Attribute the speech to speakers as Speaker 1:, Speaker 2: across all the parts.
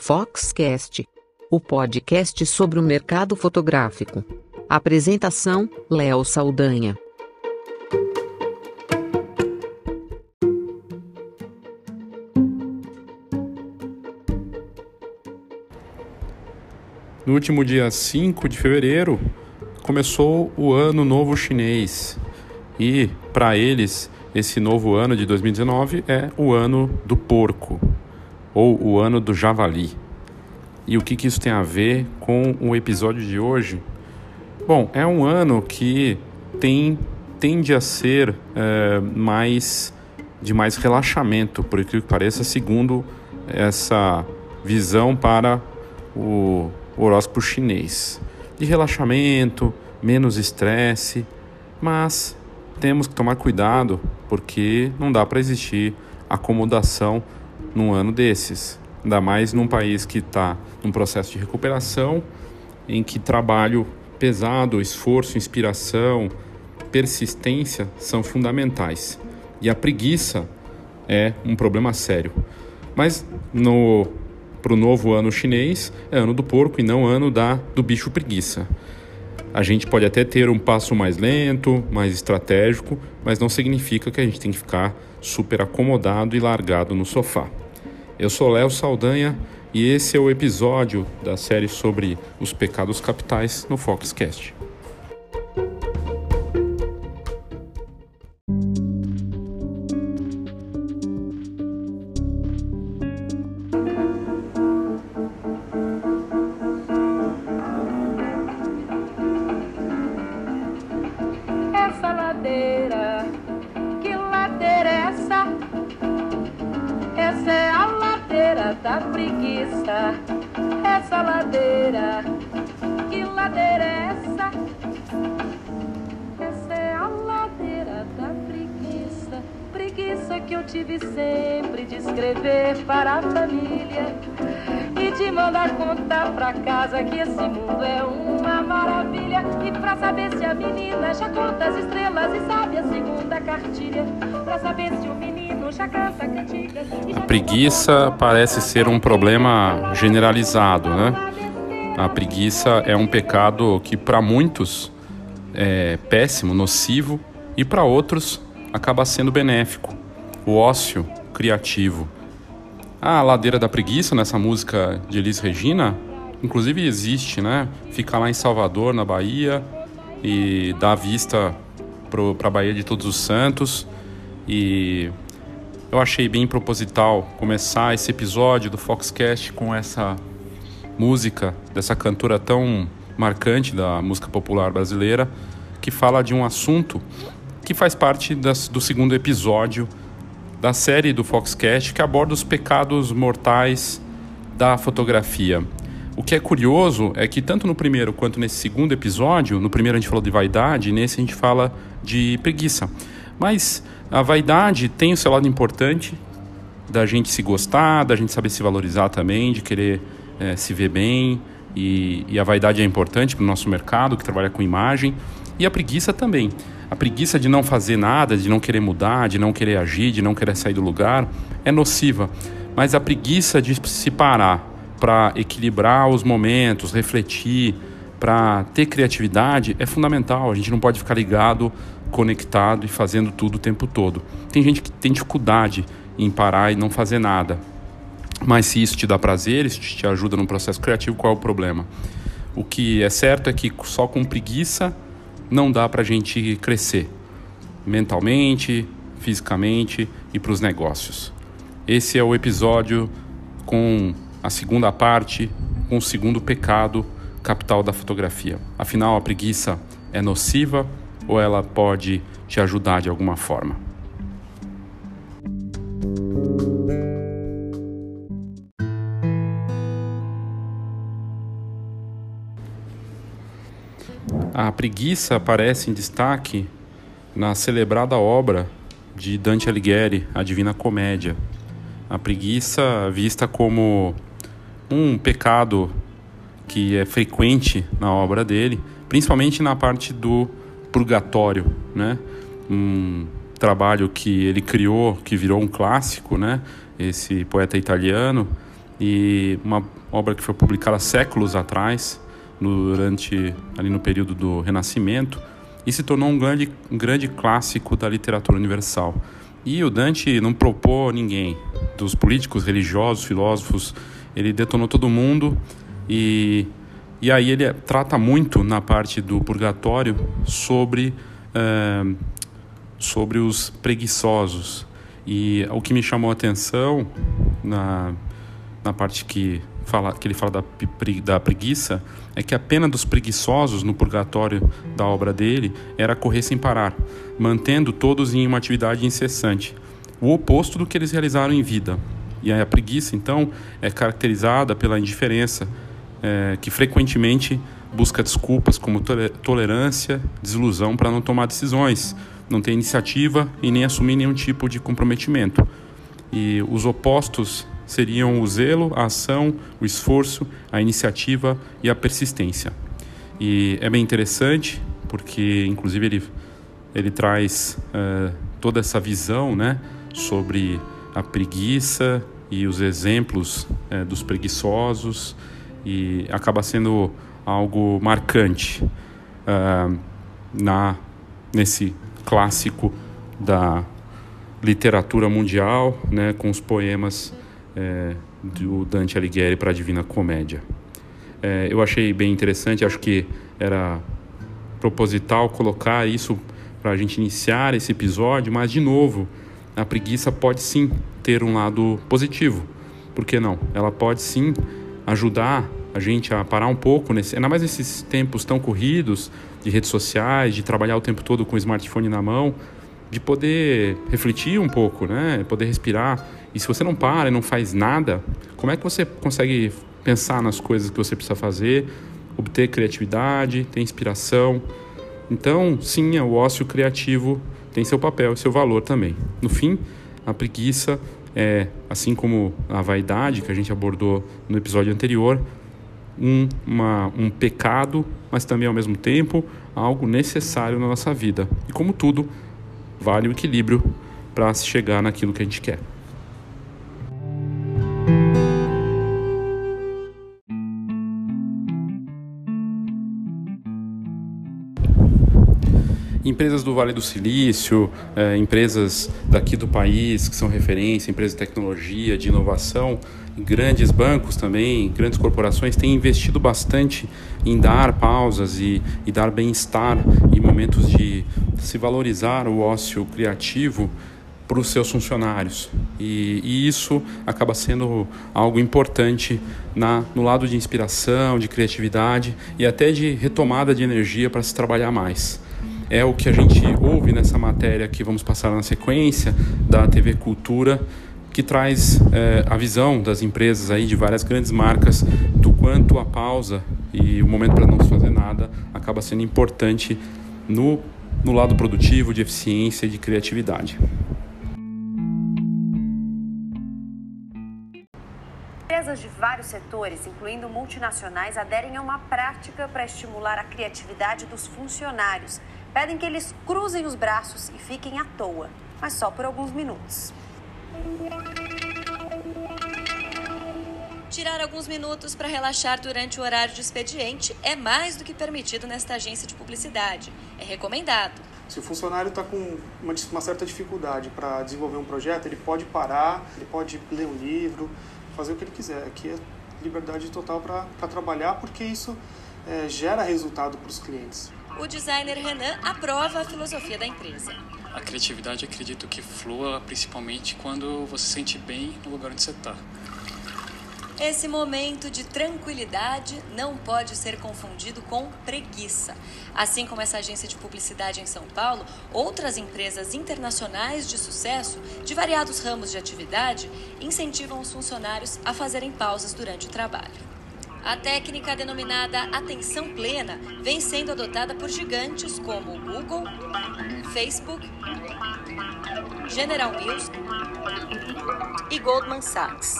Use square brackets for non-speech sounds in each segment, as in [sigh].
Speaker 1: Foxcast, o podcast sobre o mercado fotográfico. Apresentação: Léo Saldanha.
Speaker 2: No último dia 5 de fevereiro, começou o Ano Novo Chinês. E, para eles, esse novo ano de 2019 é o ano do porco, ou o ano do javali. E o que, que isso tem a ver com o episódio de hoje? Bom, é um ano que tem, tende a ser é, mais de mais relaxamento, por que pareça, segundo essa visão para o horóscopo chinês. De relaxamento, menos estresse, mas temos que tomar cuidado porque não dá para existir acomodação num ano desses. Ainda mais num país que está num processo de recuperação, em que trabalho pesado, esforço, inspiração, persistência são fundamentais. E a preguiça é um problema sério. Mas no para o novo ano chinês é ano do porco e não ano da do bicho preguiça. A gente pode até ter um passo mais lento, mais estratégico, mas não significa que a gente tem que ficar super acomodado e largado no sofá. Eu sou Léo Saldanha e esse é o episódio da série sobre os pecados capitais no Foxcast.
Speaker 3: Estrelas e sabe a segunda cartilha. Pra saber se o menino já canta cantigas.
Speaker 2: A preguiça parece ser um problema generalizado, né? A preguiça é um pecado que para muitos é péssimo, nocivo e para outros acaba sendo benéfico. O ócio criativo a Ladeira da Preguiça, nessa música de Elis Regina, inclusive existe, né? Fica lá em Salvador, na Bahia, e dá vista para a Bahia de Todos os Santos. E eu achei bem proposital começar esse episódio do Foxcast com essa música dessa cantora tão marcante da música popular brasileira, que fala de um assunto que faz parte das, do segundo episódio da série do Foxcast que aborda os pecados mortais da fotografia. O que é curioso é que tanto no primeiro quanto nesse segundo episódio, no primeiro a gente falou de vaidade, nesse a gente fala de preguiça. Mas a vaidade tem o seu lado importante da gente se gostar, da gente saber se valorizar também, de querer é, se ver bem. E, e a vaidade é importante para o nosso mercado que trabalha com imagem. E a preguiça também. A preguiça de não fazer nada, de não querer mudar, de não querer agir, de não querer sair do lugar, é nociva. Mas a preguiça de se parar para equilibrar os momentos, refletir, para ter criatividade é fundamental. A gente não pode ficar ligado, conectado e fazendo tudo o tempo todo. Tem gente que tem dificuldade em parar e não fazer nada. Mas se isso te dá prazer, isso te ajuda no processo criativo, qual é o problema? O que é certo é que só com preguiça não dá para a gente crescer mentalmente, fisicamente e para os negócios. Esse é o episódio com a segunda parte, com o segundo pecado capital da fotografia. Afinal, a preguiça é nociva ou ela pode te ajudar de alguma forma? A preguiça aparece em destaque na celebrada obra de Dante Alighieri, A Divina Comédia. A preguiça vista como um pecado que é frequente na obra dele, principalmente na parte do purgatório, né? Um trabalho que ele criou, que virou um clássico, né? Esse poeta italiano e uma obra que foi publicada séculos atrás, durante ali no período do Renascimento, e se tornou um grande, um grande clássico da literatura universal. E o Dante não propôs ninguém, dos políticos, religiosos, filósofos, ele detonou todo mundo e, e aí ele trata muito na parte do purgatório sobre, uh, sobre os preguiçosos. E o que me chamou a atenção na, na parte que, fala, que ele fala da, da preguiça é que a pena dos preguiçosos no purgatório da obra dele era correr sem parar, mantendo todos em uma atividade incessante, o oposto do que eles realizaram em vida. E a preguiça, então, é caracterizada pela indiferença, é, que frequentemente busca desculpas como tolerância, desilusão para não tomar decisões, não ter iniciativa e nem assumir nenhum tipo de comprometimento. E os opostos seriam o zelo, a ação, o esforço, a iniciativa e a persistência. E é bem interessante porque, inclusive, ele, ele traz uh, toda essa visão né, sobre a preguiça e os exemplos uh, dos preguiçosos e acaba sendo algo marcante uh, na nesse clássico da literatura mundial, né, com os poemas é, do Dante Alighieri para a Divina Comédia. É, eu achei bem interessante, acho que era proposital colocar isso para a gente iniciar esse episódio, mas de novo, a preguiça pode sim ter um lado positivo. Por que não? Ela pode sim ajudar a gente a parar um pouco, nesse, ainda mais nesses tempos tão corridos de redes sociais, de trabalhar o tempo todo com o smartphone na mão, de poder refletir um pouco, né? Poder respirar. E se você não para e não faz nada, como é que você consegue pensar nas coisas que você precisa fazer, obter criatividade, ter inspiração? Então, sim, o ócio criativo tem seu papel e seu valor também. No fim, a preguiça é, assim como a vaidade que a gente abordou no episódio anterior, um, uma, um pecado, mas também ao mesmo tempo algo necessário na nossa vida. E como tudo, vale o equilíbrio para se chegar naquilo que a gente quer. Empresas do Vale do Silício, é, empresas daqui do país que são referência, empresas de tecnologia, de inovação, grandes bancos também, grandes corporações têm investido bastante em dar pausas e, e dar bem-estar em momentos de se valorizar o ócio criativo para os seus funcionários. E, e, isso acaba sendo algo importante na, no lado de inspiração, de criatividade e até de retomada de energia para se trabalhar mais é o que a gente ouve nessa matéria que vamos passar na sequência da TV Cultura, que traz é, a visão das empresas aí de várias grandes marcas do quanto a pausa e o momento para não se fazer nada acaba sendo importante no, no lado produtivo, de eficiência e de criatividade.
Speaker 4: Empresas de vários setores, incluindo multinacionais, aderem a uma prática para estimular a criatividade dos funcionários pedem que eles cruzem os braços e fiquem à toa, mas só por alguns minutos.
Speaker 5: Tirar alguns minutos para relaxar durante o horário de expediente é mais do que permitido nesta agência de publicidade. É recomendado.
Speaker 6: Se o funcionário está com uma, uma, certa dificuldade para desenvolver um projeto, ele pode parar, ele pode ler um livro, fazer o que ele quiser. Aqui é liberdade total para trabalhar, porque isso é, gera resultado para os clientes
Speaker 5: o designer Renan aprova a filosofia da empresa.
Speaker 7: A criatividade acredito que flua principalmente quando você se sente bem no lugar onde você está.
Speaker 5: Esse momento de tranquilidade não pode ser confundido com preguiça. Assim como essa agência de publicidade em São Paulo, outras empresas internacionais de sucesso, de variados ramos de atividade, incentivam os funcionários a fazerem pausas durante o trabalho. A técnica denominada atenção plena vem sendo adotada por gigantes como Google, Facebook, General Mills e Goldman Sachs.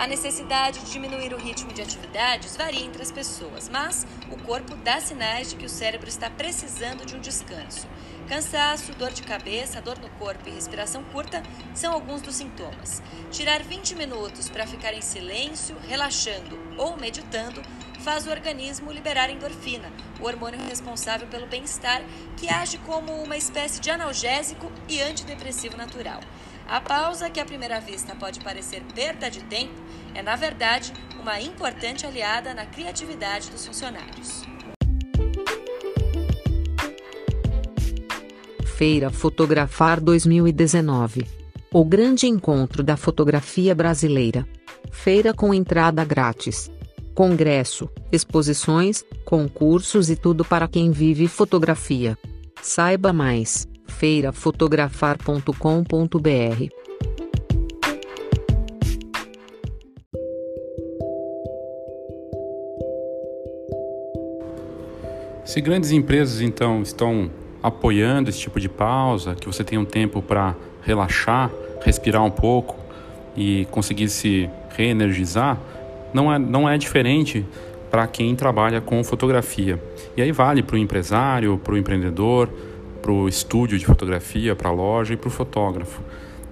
Speaker 5: A necessidade de diminuir o ritmo de atividades varia entre as pessoas, mas o corpo dá sinais de que o cérebro está precisando de um descanso. Cansaço, dor de cabeça, dor no corpo e respiração curta são alguns dos sintomas. Tirar 20 minutos para ficar em silêncio, relaxando ou meditando faz o organismo liberar endorfina, o hormônio responsável pelo bem-estar, que age como uma espécie de analgésico e antidepressivo natural. A pausa, que à primeira vista pode parecer perda de tempo, é na verdade uma importante aliada na criatividade dos funcionários.
Speaker 1: Feira Fotografar 2019 O grande encontro da fotografia brasileira. Feira com entrada grátis. Congresso, exposições, concursos e tudo para quem vive fotografia. Saiba mais feirafotografar.com.br.
Speaker 2: Se grandes empresas então estão apoiando esse tipo de pausa, que você tenha um tempo para relaxar, respirar um pouco e conseguir se reenergizar, não é, não é diferente para quem trabalha com fotografia. E aí vale para o empresário, para o empreendedor, para o estúdio de fotografia, para a loja e para o fotógrafo.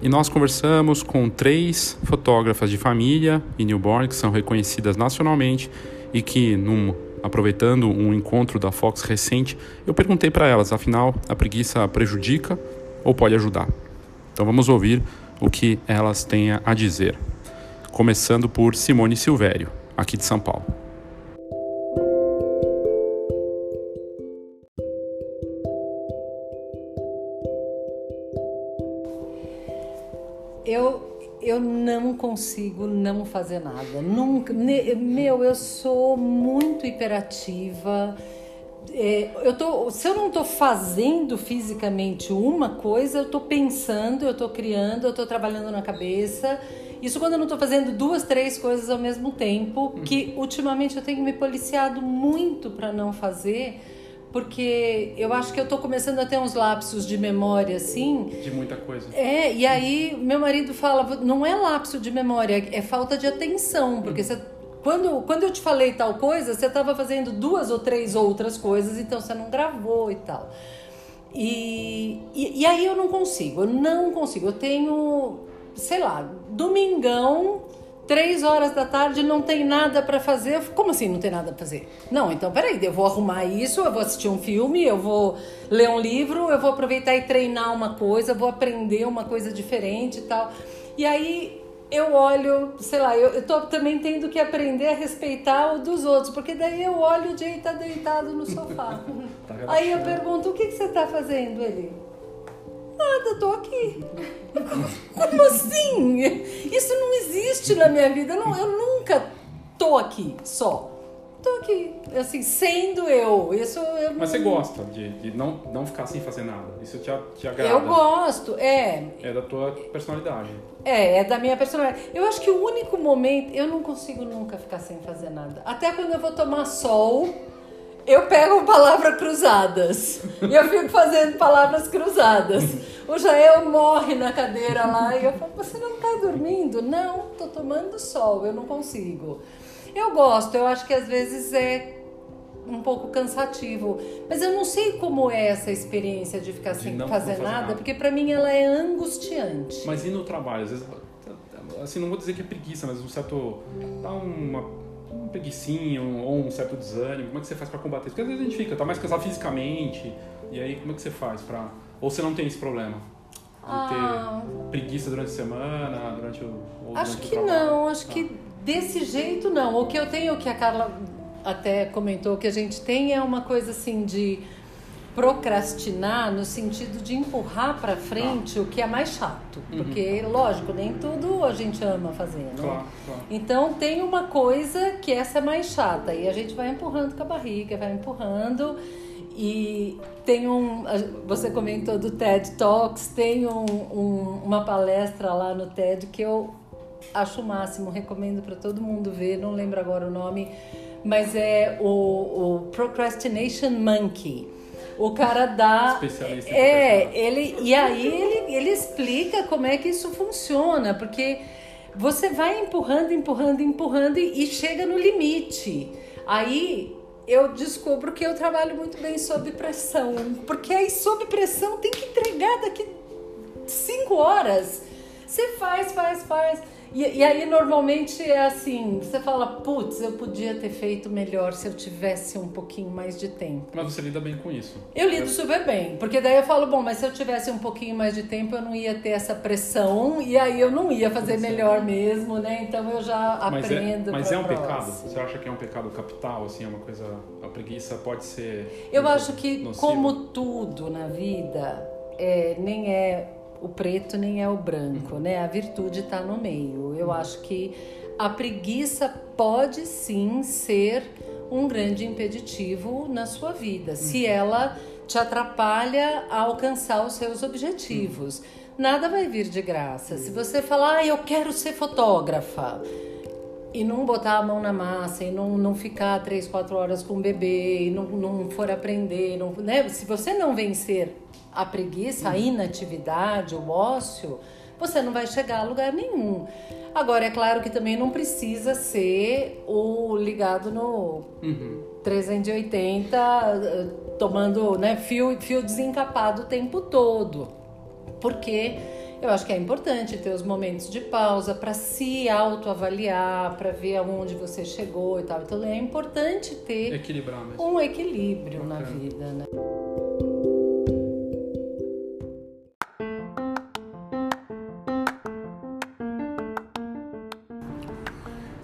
Speaker 2: E nós conversamos com três fotógrafas de família e newborn que são reconhecidas nacionalmente e que, num, aproveitando um encontro da Fox recente, eu perguntei para elas, afinal, a preguiça prejudica ou pode ajudar? Então vamos ouvir o que elas têm a dizer. Começando por Simone Silvério, aqui de São Paulo.
Speaker 8: Eu não consigo não fazer nada. Nunca, meu, eu sou muito hiperativa. É, eu tô, se eu não estou fazendo fisicamente uma coisa, eu estou pensando, eu estou criando, eu estou trabalhando na cabeça. Isso quando eu não estou fazendo duas, três coisas ao mesmo tempo, que ultimamente eu tenho me policiado muito para não fazer porque eu acho que eu tô começando a ter uns lapsos de memória assim.
Speaker 2: De muita coisa.
Speaker 8: É, e aí meu marido fala, não é lapso de memória, é falta de atenção, porque você quando, quando eu te falei tal coisa, você estava fazendo duas ou três outras coisas, então você não gravou e tal. E, e, e, aí eu não consigo, eu não consigo. Eu tenho, sei lá, domingão três horas da tarde não tem nada para fazer. Como assim não tem nada para fazer? Não, então peraí, eu vou arrumar isso, eu vou assistir um filme, eu vou ler um livro, eu vou aproveitar e treinar uma coisa, vou aprender uma coisa diferente e tal. E aí eu olho, sei lá, eu, eu tô também tendo que aprender a respeitar o dos outros, porque daí eu olho o Jay tá deitado no sofá. [laughs] tá aí eu pergunto, o que, que você tá fazendo? Ele, nada, tô aqui. Como assim? Isso não existe na minha vida. Eu, não, eu nunca tô aqui só. Tô aqui, assim, sendo eu. Isso eu
Speaker 2: Mas você gosta de, de não, não ficar sem fazer nada? Isso te, te agrada?
Speaker 8: Eu gosto, é.
Speaker 2: É da tua personalidade.
Speaker 8: É, é da minha personalidade. Eu acho que o único momento. Eu não consigo nunca ficar sem fazer nada. Até quando eu vou tomar sol eu pego palavras cruzadas. E eu fico fazendo palavras cruzadas. O Jael morre na cadeira lá e eu falo, você não está dormindo? Não, estou tomando sol, eu não consigo. Eu gosto, eu acho que às vezes é um pouco cansativo. Mas eu não sei como é essa experiência de ficar de sem fazer, fazer, nada, nada. porque para mim ela é angustiante.
Speaker 2: Mas e no trabalho? Às vezes, assim, não vou dizer que é preguiça, mas um certo. dá uma um preguiçinho ou um certo desânimo? Como é que você faz para combater isso? Porque às vezes a gente fica, tá mais cansado fisicamente, e aí como é que você faz para Ou você não tem esse problema? De ah, ter preguiça durante a semana, durante o.
Speaker 8: acho
Speaker 2: durante
Speaker 8: que
Speaker 2: o
Speaker 8: não, acho tá. que desse jeito não. O que eu tenho, que a Carla até comentou, que a gente tem é uma coisa assim de procrastinar no sentido de empurrar para frente ah. o que é mais chato, uhum. porque lógico nem tudo a gente ama fazer, né?
Speaker 2: Claro, claro.
Speaker 8: Então tem uma coisa que essa é mais chata e a gente vai empurrando com a barriga, vai empurrando e tem um, você comentou do TED Talks, tem um, um, uma palestra lá no TED que eu acho o máximo, recomendo para todo mundo ver, não lembro agora o nome, mas é o, o Procrastination Monkey o cara dá.
Speaker 2: Especialista
Speaker 8: é, ele e aí ele, ele explica como é que isso funciona, porque você vai empurrando, empurrando, empurrando e, e chega no limite. Aí eu descubro que eu trabalho muito bem sob pressão, porque aí sob pressão tem que entregar daqui cinco horas. Você faz, faz, faz. E, e, aí normalmente é assim, você fala, putz, eu podia ter feito melhor se eu tivesse um pouquinho mais de tempo.
Speaker 2: Mas você lida bem com isso?
Speaker 8: Eu lido super bem, porque daí eu falo, bom, mas se eu tivesse um pouquinho mais de tempo eu não ia ter essa pressão e aí eu não ia fazer melhor mesmo, né? Então eu já
Speaker 2: mas é,
Speaker 8: aprendo.
Speaker 2: É, mas é um próxima. pecado? Você acha que é um pecado capital, assim, é uma coisa, a preguiça pode ser...
Speaker 8: Eu acho que nociva? como tudo na vida, é, nem é o preto nem é o branco, né? A virtude está no meio. Eu acho que a preguiça pode sim ser um grande impeditivo na sua vida, se uhum. ela te atrapalha a alcançar os seus objetivos. Nada vai vir de graça. Se você falar, ah, eu quero ser fotógrafa, e não botar a mão na massa, e não, não ficar três, quatro horas com o bebê, e não, não for aprender, não, né? se você não vencer a preguiça, a inatividade, o ócio, você não vai chegar a lugar nenhum. Agora, é claro que também não precisa ser o ligado no uhum. 380, eh, tomando né, fio, fio desencapado o tempo todo. Porque eu acho que é importante ter os momentos de pausa para se autoavaliar, para ver aonde você chegou e tal. Então é importante ter um equilíbrio Bacana. na vida, né?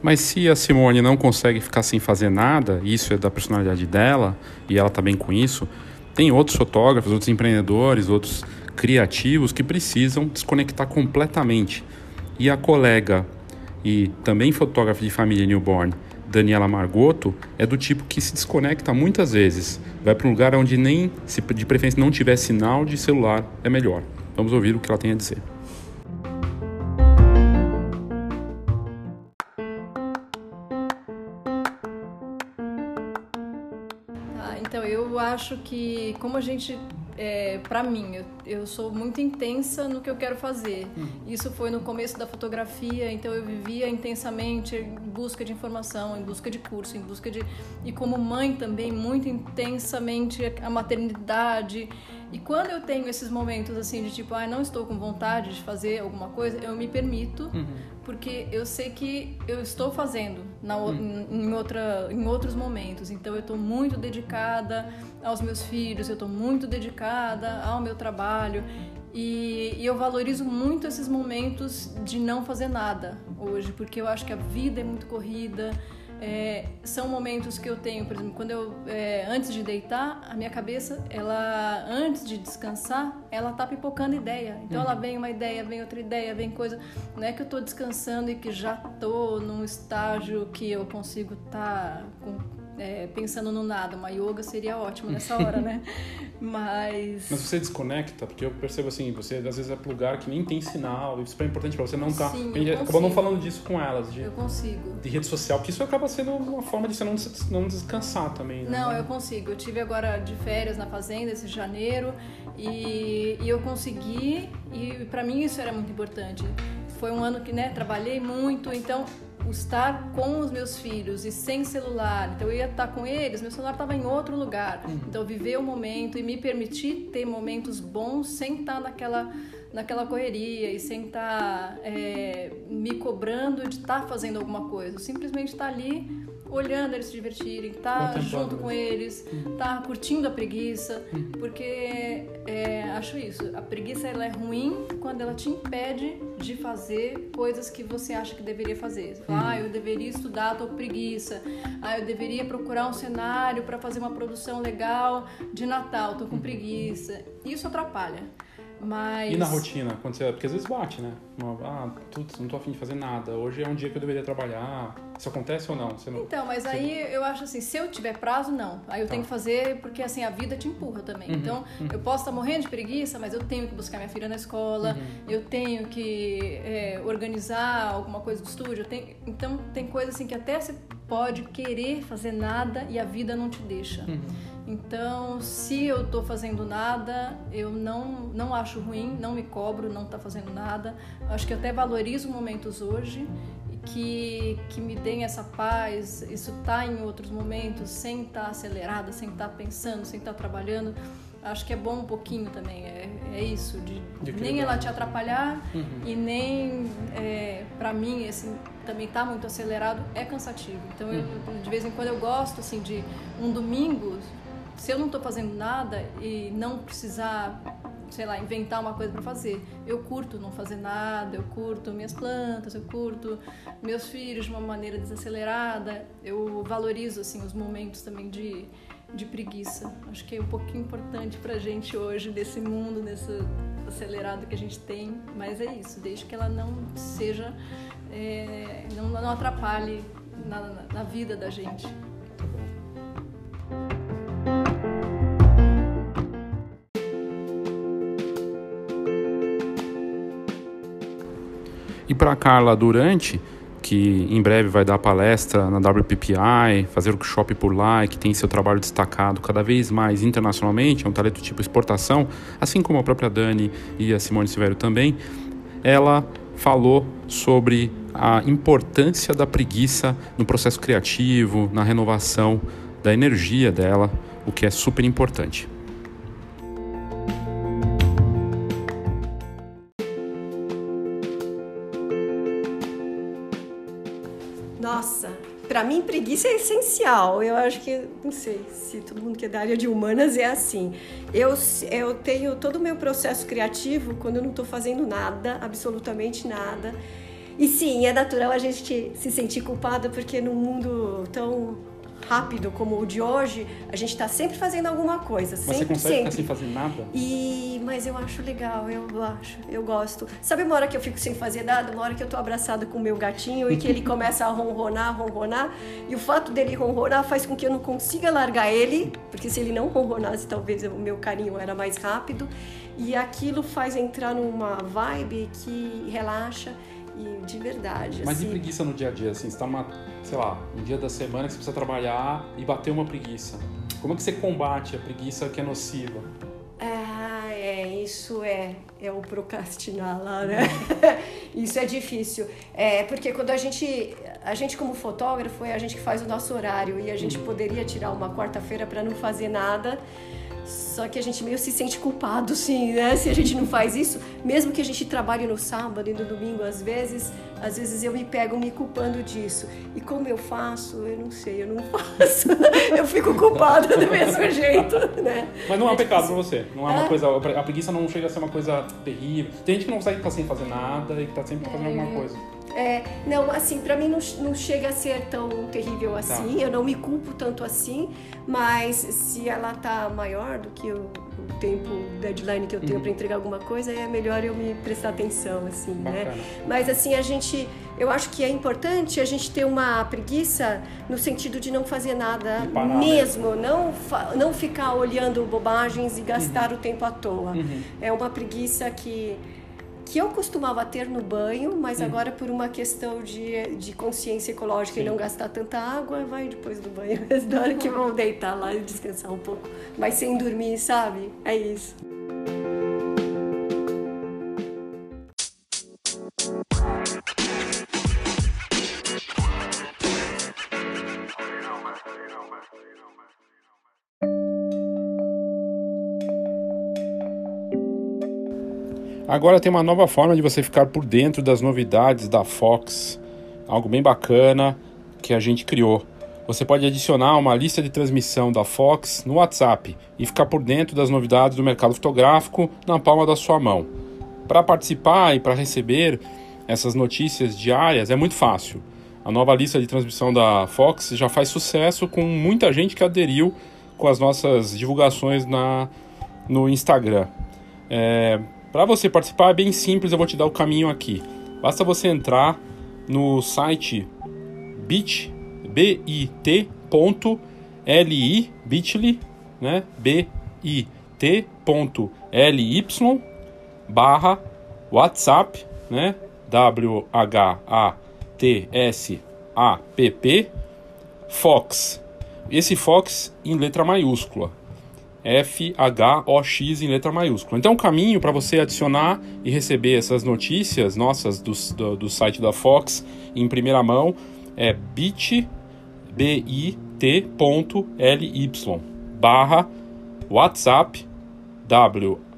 Speaker 2: Mas se a Simone não consegue ficar sem fazer nada, isso é da personalidade dela, e ela tá bem com isso, tem outros fotógrafos, outros empreendedores, outros criativos que precisam desconectar completamente. E a colega e também fotógrafa de família newborn, Daniela Margoto, é do tipo que se desconecta muitas vezes. Vai para um lugar onde nem, se de preferência não tiver sinal de celular, é melhor. Vamos ouvir o que ela tem a dizer.
Speaker 9: acho que como a gente é, para mim, eu, eu, sou muito intensa no que eu quero fazer. Uhum. Isso foi no começo da fotografia, então eu vivia intensamente em busca de informação, em busca de curso, em busca de. E como mãe também, muito intensamente a maternidade. E quando eu tenho esses momentos assim de tipo, ah, não estou com vontade de fazer alguma coisa, eu me permito, uhum. porque eu sei que eu estou fazendo na, uhum. em, outra, em outros momentos. Então eu estou muito dedicada aos meus filhos, eu estou muito dedicada ao meu trabalho e, e, eu valorizo muito esses momentos de não fazer nada hoje, porque eu acho que a vida é muito corrida. É, são momentos que eu tenho, por exemplo, quando eu é, antes de deitar, a minha cabeça, ela antes de descansar, ela tá pipocando ideia. Então uhum. ela vem uma ideia, vem outra ideia, vem coisa. Não é que eu tô descansando e que já tô num estágio que eu consigo estar tá com é, pensando no nada. Uma yoga seria ótimo nessa hora, né? [laughs] Mas.
Speaker 2: Mas você desconecta, porque eu percebo assim, você às vezes é pro lugar que nem tem sinal, isso é importante para você não estar. Tá...
Speaker 9: Sim,
Speaker 2: gente acabou não falando disso com elas. De,
Speaker 9: eu consigo.
Speaker 2: De rede social, porque isso acaba sendo uma forma de você não, não descansar também.
Speaker 9: Né? Não, eu consigo. Eu tive agora de férias na fazenda esse janeiro e, e eu consegui, e para mim isso era muito importante. Foi um ano que né, trabalhei muito, então estar com os meus filhos e sem celular. Então eu ia estar com eles, meu celular estava em outro lugar. Uhum. Então viver o momento e me permitir ter momentos bons sem estar naquela naquela correria e sem estar é, me cobrando de estar fazendo alguma coisa. Simplesmente estar ali olhando eles se divertirem, tá junto com eles, uhum. tá curtindo a preguiça, uhum. porque é, acho isso, a preguiça ela é ruim quando ela te impede de fazer coisas que você acha que deveria fazer. Uhum. ah, eu deveria estudar, tô com preguiça. Ah, eu deveria procurar um cenário para fazer uma produção legal de Natal, tô com preguiça. Isso atrapalha. Mas...
Speaker 2: E na rotina, quando você, porque às vezes bate, né? ah, putz, não tô afim de fazer nada. Hoje é um dia que eu deveria trabalhar. Isso acontece ou não?
Speaker 9: não então, mas aí eu acho assim, se eu tiver prazo, não. Aí eu tá. tenho que fazer, porque assim, a vida te empurra também. Uhum, então, uhum. eu posso estar morrendo de preguiça, mas eu tenho que buscar minha filha na escola, uhum. eu tenho que é, organizar alguma coisa do estúdio. Tenho... Então, tem coisa assim que até você pode querer fazer nada e a vida não te deixa. Uhum. Então, se eu estou fazendo nada, eu não, não acho ruim, não me cobro, não está fazendo nada. Acho que até valorizo momentos hoje que, que me deem essa paz. Isso tá em outros momentos, sem estar tá acelerada, sem estar tá pensando, sem estar tá trabalhando. Acho que é bom um pouquinho também. É, é isso, de, de nem ela te atrapalhar uhum. e nem, é, para mim, esse também tá muito acelerado, é cansativo. Então, eu, uhum. de vez em quando eu gosto assim de um domingo se eu não estou fazendo nada e não precisar, sei lá, inventar uma coisa para fazer, eu curto não fazer nada, eu curto minhas plantas, eu curto meus filhos de uma maneira desacelerada, eu valorizo assim os momentos também de, de preguiça. Acho que é um pouquinho importante para a gente hoje nesse mundo, nesse acelerado que a gente tem, mas é isso, desde que ela não seja, é, não, não atrapalhe na, na vida da gente.
Speaker 2: E para Carla Durante, que em breve vai dar palestra na WPPI, fazer workshop por lá e que tem seu trabalho destacado cada vez mais internacionalmente, é um talento tipo exportação, assim como a própria Dani e a Simone Silvério também, ela falou sobre a importância da preguiça no processo criativo, na renovação da energia dela, o que é super importante.
Speaker 10: Preguiça é essencial. Eu acho que, não sei se todo mundo que é da área de humanas é assim. Eu, eu tenho todo o meu processo criativo quando eu não estou fazendo nada, absolutamente nada. E sim, é natural a gente se sentir culpada porque num mundo tão rápido como o de hoje, a gente está sempre fazendo alguma coisa.
Speaker 2: Mas
Speaker 10: sempre,
Speaker 2: você consegue
Speaker 10: sempre.
Speaker 2: ficar sem fazer nada?
Speaker 10: E... Mas eu acho legal, eu acho, eu gosto. Sabe uma hora que eu fico sem fazer nada? Uma hora que eu tô abraçada com o meu gatinho e que ele [laughs] começa a ronronar, ronronar. E o fato dele ronronar faz com que eu não consiga largar ele, porque se ele não ronronasse, talvez o meu carinho era mais rápido. E aquilo faz entrar numa vibe que relaxa e de verdade.
Speaker 2: Mas
Speaker 10: assim...
Speaker 2: e preguiça no dia a dia? Assim, você tá uma, sei lá, um dia da semana que você precisa trabalhar e bater uma preguiça. Como é que você combate a preguiça que é nociva?
Speaker 10: Ah, é, isso é, é o procrastinar lá, né? [laughs] isso é difícil. É, porque quando a gente, a gente como fotógrafo, é a gente que faz o nosso horário e a gente uhum. poderia tirar uma quarta-feira para não fazer nada só que a gente meio se sente culpado, sim, né? Se a gente não faz isso, mesmo que a gente trabalhe no sábado e no domingo, às vezes, às vezes eu me pego me culpando disso. E como eu faço, eu não sei, eu não [laughs] faço. eu fico culpada do mesmo [laughs] jeito, né?
Speaker 2: Mas não é um pecado pra você. Não é uma é? coisa. A preguiça não chega a ser uma coisa terrível. Tem gente que não consegue ficar sem fazer nada e que tá sempre fazendo é... alguma coisa.
Speaker 10: É, não, assim, para mim não, não chega a ser tão terrível tá. assim. Tá. Eu não me culpo tanto assim, mas se ela tá maior do que o, o tempo deadline que eu tenho uhum. para entregar alguma coisa, é melhor eu me prestar atenção, assim, né? Bacana. né? Mas assim, a gente, eu acho que é importante a gente ter uma preguiça no sentido de não fazer nada parar, mesmo, né? não não ficar olhando bobagens e gastar uhum. o tempo à toa. Uhum. É uma preguiça que que eu costumava ter no banho, mas hum. agora por uma questão de, de consciência ecológica Sim. e não gastar tanta água, vai depois do banho. [laughs] Na hora que vão deitar lá e descansar um pouco, mas sem dormir, sabe? É isso.
Speaker 2: Agora tem uma nova forma de você ficar por dentro das novidades da Fox, algo bem bacana que a gente criou. Você pode adicionar uma lista de transmissão da Fox no WhatsApp e ficar por dentro das novidades do mercado fotográfico na palma da sua mão. Para participar e para receber essas notícias diárias é muito fácil. A nova lista de transmissão da Fox já faz sucesso com muita gente que aderiu com as nossas divulgações na, no Instagram. É, para você participar é bem simples, eu vou te dar o caminho aqui. Basta você entrar no site bit, bit.ly, bit.ly, né? bit.ly barra WhatsApp, né? W-H-A-T-S-A-P-P Fox. Esse Fox em letra maiúscula. F-H-O-X em letra maiúscula. Então, o caminho para você adicionar e receber essas notícias nossas do, do, do site da Fox em primeira mão é bit, bit.ly barra WhatsApp W-H-A-T-S-A-P-P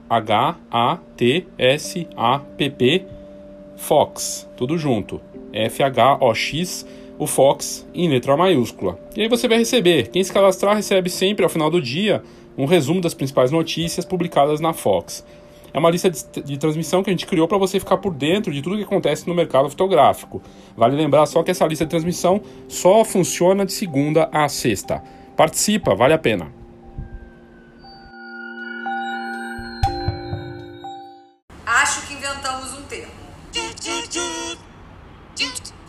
Speaker 2: Fox, tudo junto. F-H-O-X, o Fox em letra maiúscula. E aí você vai receber. Quem se cadastrar recebe sempre ao final do dia um resumo das principais notícias publicadas na Fox. É uma lista de, de transmissão que a gente criou para você ficar por dentro de tudo que acontece no mercado fotográfico. Vale lembrar só que essa lista de transmissão só funciona de segunda a sexta. Participa, vale a pena.
Speaker 11: Acho que inventamos um termo.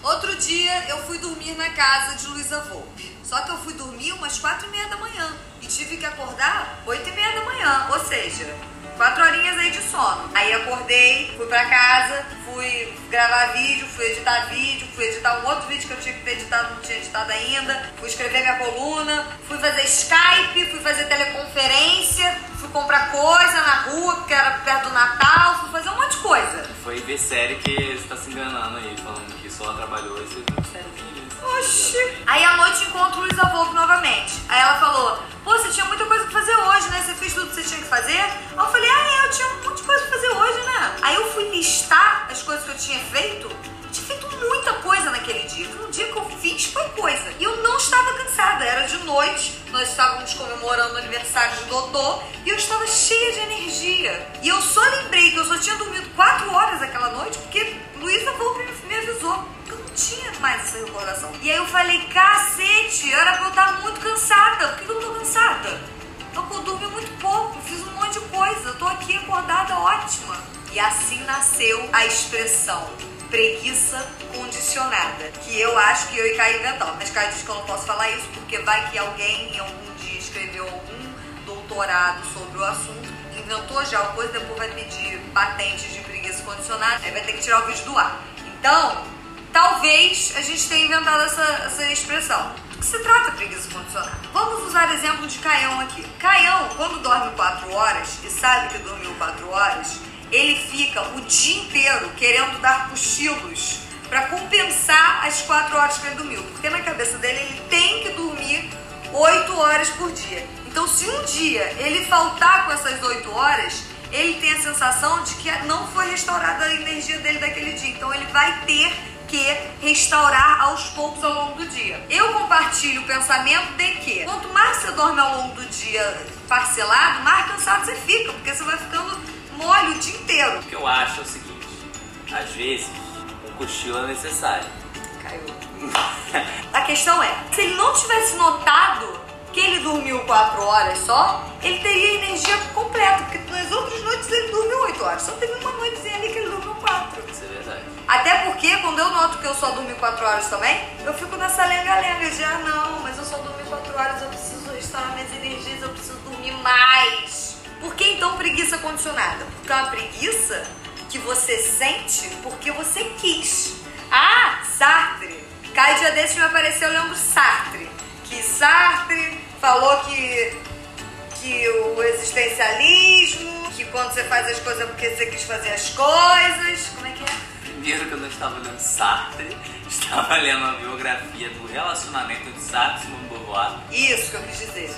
Speaker 11: Outro dia eu fui dormir na casa de Luísa Volpe. Só que eu fui dormir umas quatro e meia da manhã e tive que acordar oito e meia da manhã, ou seja, quatro horinhas aí de sono. Aí acordei, fui pra casa, fui gravar vídeo, fui editar vídeo, fui editar um outro vídeo que eu tinha que ter editado, não tinha editado ainda, fui escrever minha coluna, fui fazer Skype, fui fazer teleconferência, fui comprar coisa na rua, porque era perto do Natal, fui fazer um monte de coisa.
Speaker 12: Foi ver série que você tá se enganando aí, falando que só trabalhou e você
Speaker 11: Oxi. Aí à noite encontro Luísa Volpe novamente. Aí ela falou: Pô, você tinha muita coisa pra fazer hoje, né? Você fez tudo que você tinha que fazer? Aí eu falei: Ah, é, eu tinha um monte de coisa pra fazer hoje, né? Aí eu fui listar as coisas que eu tinha feito. Eu tinha feito muita coisa naquele dia. Um dia que eu fiz foi coisa. E eu não estava cansada. Era de noite, nós estávamos comemorando o aniversário do doutor e eu estava cheia de energia. E eu só lembrei que eu só tinha dormido quatro horas aquela noite porque Luísa Volpe me avisou tinha mais essa recordação. E aí eu falei, cacete, era pra eu estar muito cansada. Por que eu tô cansada? Eu dormi muito pouco, fiz um monte de coisa, tô aqui acordada ótima. E assim nasceu a expressão preguiça condicionada, que eu acho que eu e Caio inventamos. Mas Caio diz que eu não posso falar isso porque vai que alguém em algum dia escreveu algum doutorado sobre o assunto, inventou já uma coisa, depois vai pedir patente de preguiça condicionada, aí vai ter que tirar o vídeo do ar. Então, talvez a gente tenha inventado essa, essa expressão. Do que se trata preguiça condicionada? Vamos usar exemplo de Caião aqui. Caião, quando dorme 4 horas e sabe que dormiu 4 horas, ele fica o dia inteiro querendo dar cochilos para compensar as 4 horas que ele dormiu. Porque na cabeça dele ele tem que dormir 8 horas por dia. Então, se um dia ele faltar com essas 8 horas, ele tem a sensação de que não foi restaurada a energia dele daquele dia. Então, ele vai ter que restaurar aos poucos ao longo do dia. Eu compartilho o pensamento de que quanto mais você dorme ao longo do dia parcelado, mais cansado você fica, porque você vai ficando mole o dia inteiro.
Speaker 12: O que eu acho é o seguinte: às vezes, um cochilo é necessário.
Speaker 11: Caiu. [laughs] A questão é, se ele não tivesse notado que ele dormiu 4 horas só, ele teria energia completa, porque nas outras noites ele dormiu 8 horas. Só teve uma noitezinha ali que ele dormiu 4.
Speaker 12: Isso é verdade.
Speaker 11: Até porque quando eu noto que eu só dormi 4 horas também, eu fico nessa lenga-lenga de ah não, mas eu só dormi 4 horas, eu preciso restaurar minhas energias, eu preciso dormir mais. Por que então preguiça condicionada? Porque é uma preguiça que você sente porque você quis. Ah, Sartre. Cai dia desse me apareceu lendo Sartre. Que Sartre falou que, que o existencialismo, que quando você faz as coisas é porque você quis fazer as coisas. Como é que?
Speaker 12: Primeiro que eu não estava lendo Sartre, [laughs] estava lendo a biografia do relacionamento de Sartre e Simone Beauvoir.
Speaker 11: Isso que eu quis dizer.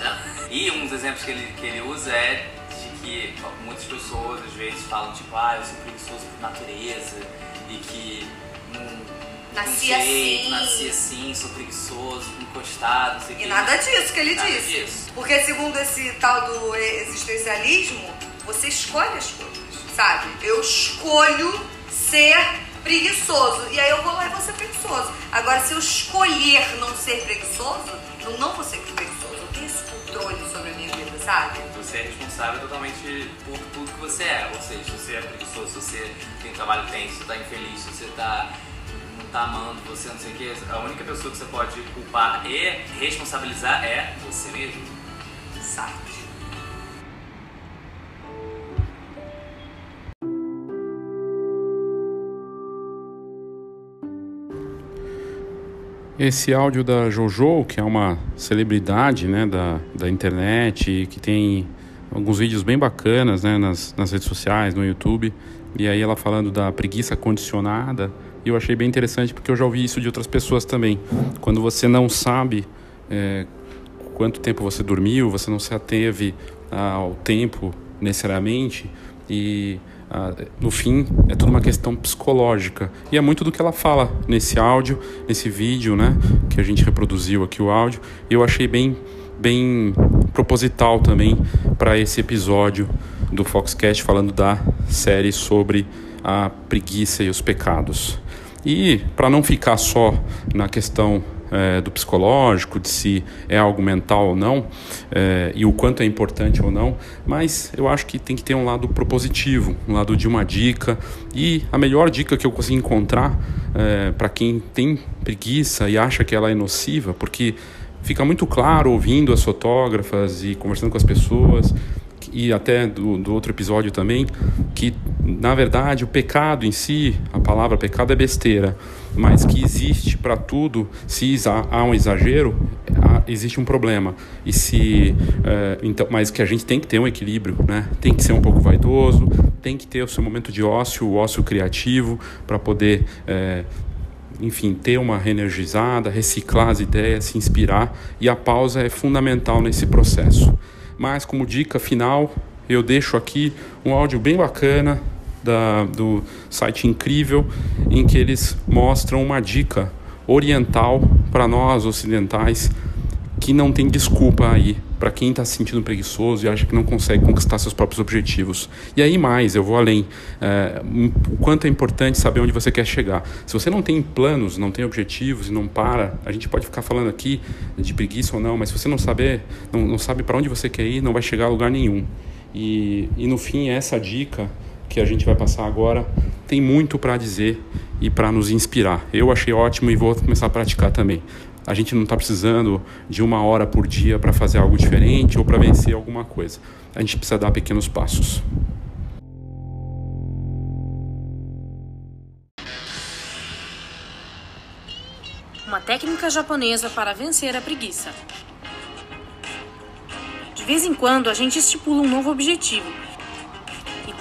Speaker 12: E um dos exemplos que ele, que ele usa é de que muitas pessoas às vezes falam tipo, ah, eu sou preguiçoso por natureza e que não
Speaker 11: Nasci assim.
Speaker 12: Nasci assim, sou preguiçoso, encostado, não sei o
Speaker 11: E
Speaker 12: quê.
Speaker 11: nada disso que ele
Speaker 12: Nada
Speaker 11: disse.
Speaker 12: disso.
Speaker 11: Porque segundo esse tal do existencialismo, você escolhe as coisas, sabe? Eu escolho ser preguiçoso. E aí eu vou lá e vou ser preguiçoso. Agora, se eu escolher não ser preguiçoso, eu não vou ser preguiçoso. Eu tenho esse controle sobre a minha vida, sabe?
Speaker 12: Você é responsável totalmente por tudo que você é. Ou seja, se você é preguiçoso, se você tem trabalho tenso, se você tá infeliz, se você tá, não tá amando você, não sei o que, a única pessoa que você pode culpar e responsabilizar é você mesmo.
Speaker 11: Sabe?
Speaker 2: Esse áudio da Jojo, que é uma celebridade né, da, da internet, que tem alguns vídeos bem bacanas né, nas, nas redes sociais, no YouTube, e aí ela falando da preguiça condicionada, eu achei bem interessante porque eu já ouvi isso de outras pessoas também. Quando você não sabe é, quanto tempo você dormiu, você não se ateve ao tempo necessariamente, e no fim é tudo uma questão psicológica e é muito do que ela fala nesse áudio, nesse vídeo, né, que a gente reproduziu aqui o áudio. E eu achei bem bem proposital também para esse episódio do Foxcast falando da série sobre a preguiça e os pecados. E para não ficar só na questão é, do psicológico, de se é algo mental ou não, é, e o quanto é importante ou não, mas eu acho que tem que ter um lado propositivo, um lado de uma dica. E a melhor dica que eu consegui encontrar é, para quem tem preguiça e acha que ela é nociva, porque fica muito claro ouvindo as fotógrafas e conversando com as pessoas e até do, do outro episódio também, que na verdade o pecado em si, a palavra pecado é besteira, mas que existe para tudo, se há um exagero, existe um problema. E se, é, então, mas que a gente tem que ter um equilíbrio, né? Tem que ser um pouco vaidoso, tem que ter o seu momento de ócio, o ócio criativo, para poder é, enfim, ter uma reenergizada, reciclar as ideias, se inspirar, e a pausa é fundamental nesse processo. Mas como dica final, eu deixo aqui um áudio bem bacana da, do site Incrível, em que eles mostram uma dica oriental para nós ocidentais que não tem desculpa aí para quem está se sentindo preguiçoso e acha que não consegue conquistar seus próprios objetivos. E aí mais, eu vou além. É, o quanto é importante saber onde você quer chegar. Se você não tem planos, não tem objetivos e não para, a gente pode ficar falando aqui de preguiça ou não, mas se você não saber, não, não sabe para onde você quer ir, não vai chegar a lugar nenhum. E, e no fim, essa dica que a gente vai passar agora tem muito para dizer e para nos inspirar. Eu achei ótimo e vou começar a praticar também. A gente não está precisando de uma hora por dia para fazer algo diferente ou para vencer alguma coisa. A gente precisa dar pequenos passos.
Speaker 13: Uma técnica japonesa para vencer a preguiça. De vez em quando a gente estipula um novo objetivo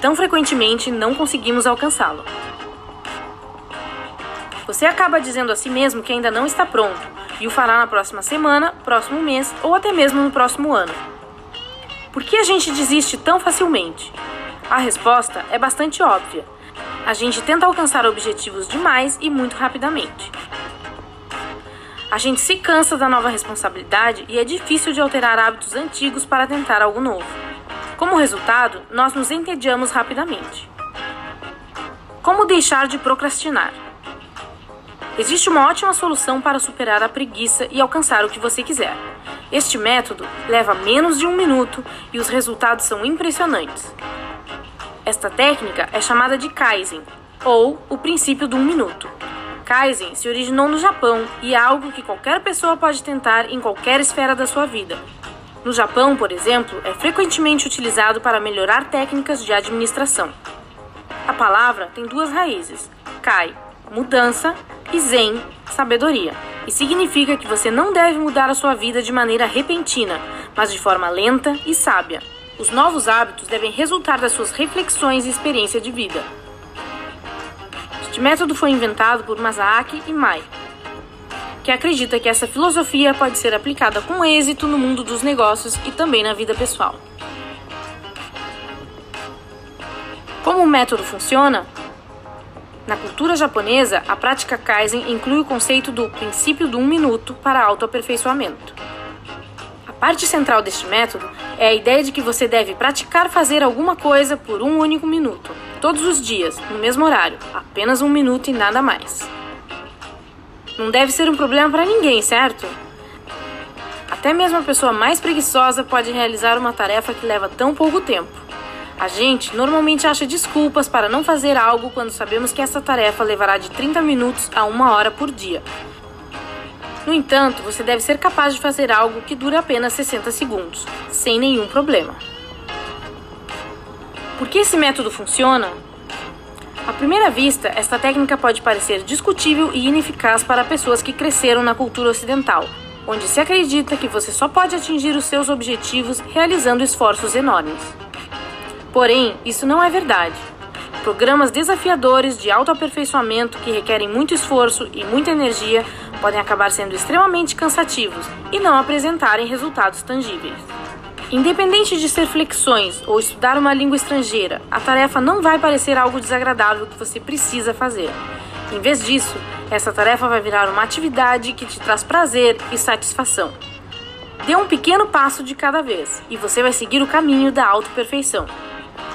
Speaker 13: tão frequentemente não conseguimos alcançá-lo. Você acaba dizendo a si mesmo que ainda não está pronto e o fará na próxima semana, próximo mês ou até mesmo no próximo ano. Por que a gente desiste tão facilmente? A resposta é bastante óbvia. A gente tenta alcançar objetivos demais e muito rapidamente. A gente se cansa da nova responsabilidade e é difícil de alterar hábitos antigos para tentar algo novo. Como resultado, nós nos entediamos rapidamente. Como deixar de procrastinar? Existe uma ótima solução para superar a preguiça e alcançar o que você quiser. Este método leva menos de um minuto e os resultados são impressionantes. Esta técnica é chamada de Kaizen, ou o princípio do um minuto. Kaizen se originou no Japão e é algo que qualquer pessoa pode tentar em qualquer esfera da sua vida. No Japão, por exemplo, é frequentemente utilizado para melhorar técnicas de administração. A palavra tem duas raízes: Kai, mudança, e Zen, sabedoria. E significa que você não deve mudar a sua vida de maneira repentina, mas de forma lenta e sábia. Os novos hábitos devem resultar das suas reflexões e experiência de vida. Este método foi inventado por Masaaki Imai, que acredita que essa filosofia pode ser aplicada com êxito no mundo dos negócios e também na vida pessoal. Como o método funciona? Na cultura japonesa, a prática Kaizen inclui o conceito do princípio do um minuto para autoaperfeiçoamento. A parte central deste método é a ideia de que você deve praticar fazer alguma coisa por um único minuto, todos os dias, no mesmo horário, apenas um minuto e nada mais. Não deve ser um problema para ninguém, certo? Até mesmo a pessoa mais preguiçosa pode realizar uma tarefa que leva tão pouco tempo. A gente normalmente acha desculpas para não fazer algo quando sabemos que essa tarefa levará de 30 minutos a uma hora por dia. No entanto, você deve ser capaz de fazer algo que dure apenas 60 segundos, sem nenhum problema. Por que esse método funciona? À primeira vista, esta técnica pode parecer discutível e ineficaz para pessoas que cresceram na cultura ocidental, onde se acredita que você só pode atingir os seus objetivos realizando esforços enormes. Porém, isso não é verdade. Programas desafiadores de autoaperfeiçoamento que requerem muito esforço e muita energia podem acabar sendo extremamente cansativos e não apresentarem resultados tangíveis. Independente de ser flexões ou estudar uma língua estrangeira, a tarefa não vai parecer algo desagradável que você precisa fazer. Em vez disso, essa tarefa vai virar uma atividade que te traz prazer e satisfação. Dê um pequeno passo de cada vez e você vai seguir o caminho da autoperfeição.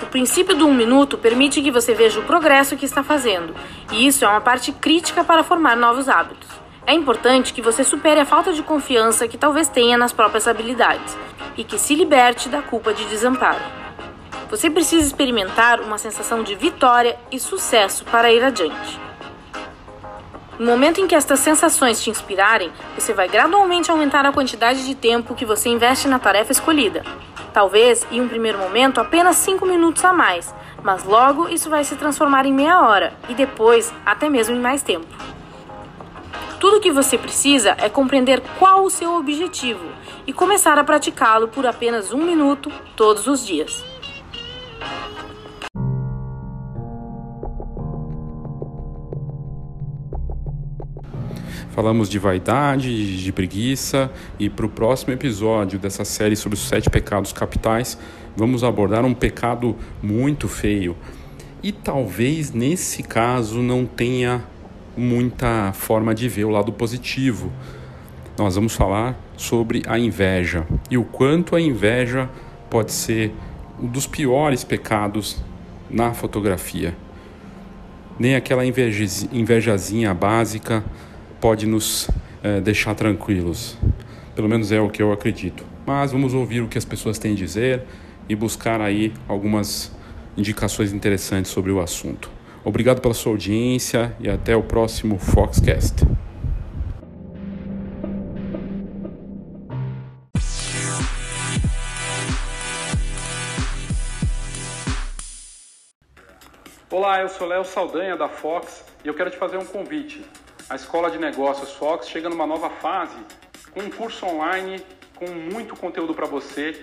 Speaker 13: O princípio do um minuto permite que você veja o progresso que está fazendo, e isso é uma parte crítica para formar novos hábitos. É importante que você supere a falta de confiança que talvez tenha nas próprias habilidades e que se liberte da culpa de desamparo. Você precisa experimentar uma sensação de vitória e sucesso para ir adiante. No momento em que estas sensações te inspirarem, você vai gradualmente aumentar a quantidade de tempo que você investe na tarefa escolhida. Talvez, em um primeiro momento, apenas 5 minutos a mais, mas logo isso vai se transformar em meia hora e depois até mesmo em mais tempo. Tudo o que você precisa é compreender qual o seu objetivo e começar a praticá-lo por apenas um minuto todos os dias.
Speaker 2: Falamos de vaidade, de preguiça, e para o próximo episódio dessa série sobre os sete pecados capitais, vamos abordar um pecado muito feio. E talvez nesse caso não tenha muita forma de ver o lado positivo. Nós vamos falar sobre a inveja e o quanto a inveja pode ser um dos piores pecados na fotografia. Nem aquela invejazinha básica pode nos é, deixar tranquilos. Pelo menos é o que eu acredito. Mas vamos ouvir o que as pessoas têm a dizer e buscar aí algumas indicações interessantes sobre o assunto. Obrigado pela sua audiência e até o próximo Foxcast.
Speaker 14: Olá, eu sou Léo Saldanha da Fox e eu quero te fazer um convite. A Escola de Negócios Fox chega numa nova fase com um curso online com muito conteúdo para você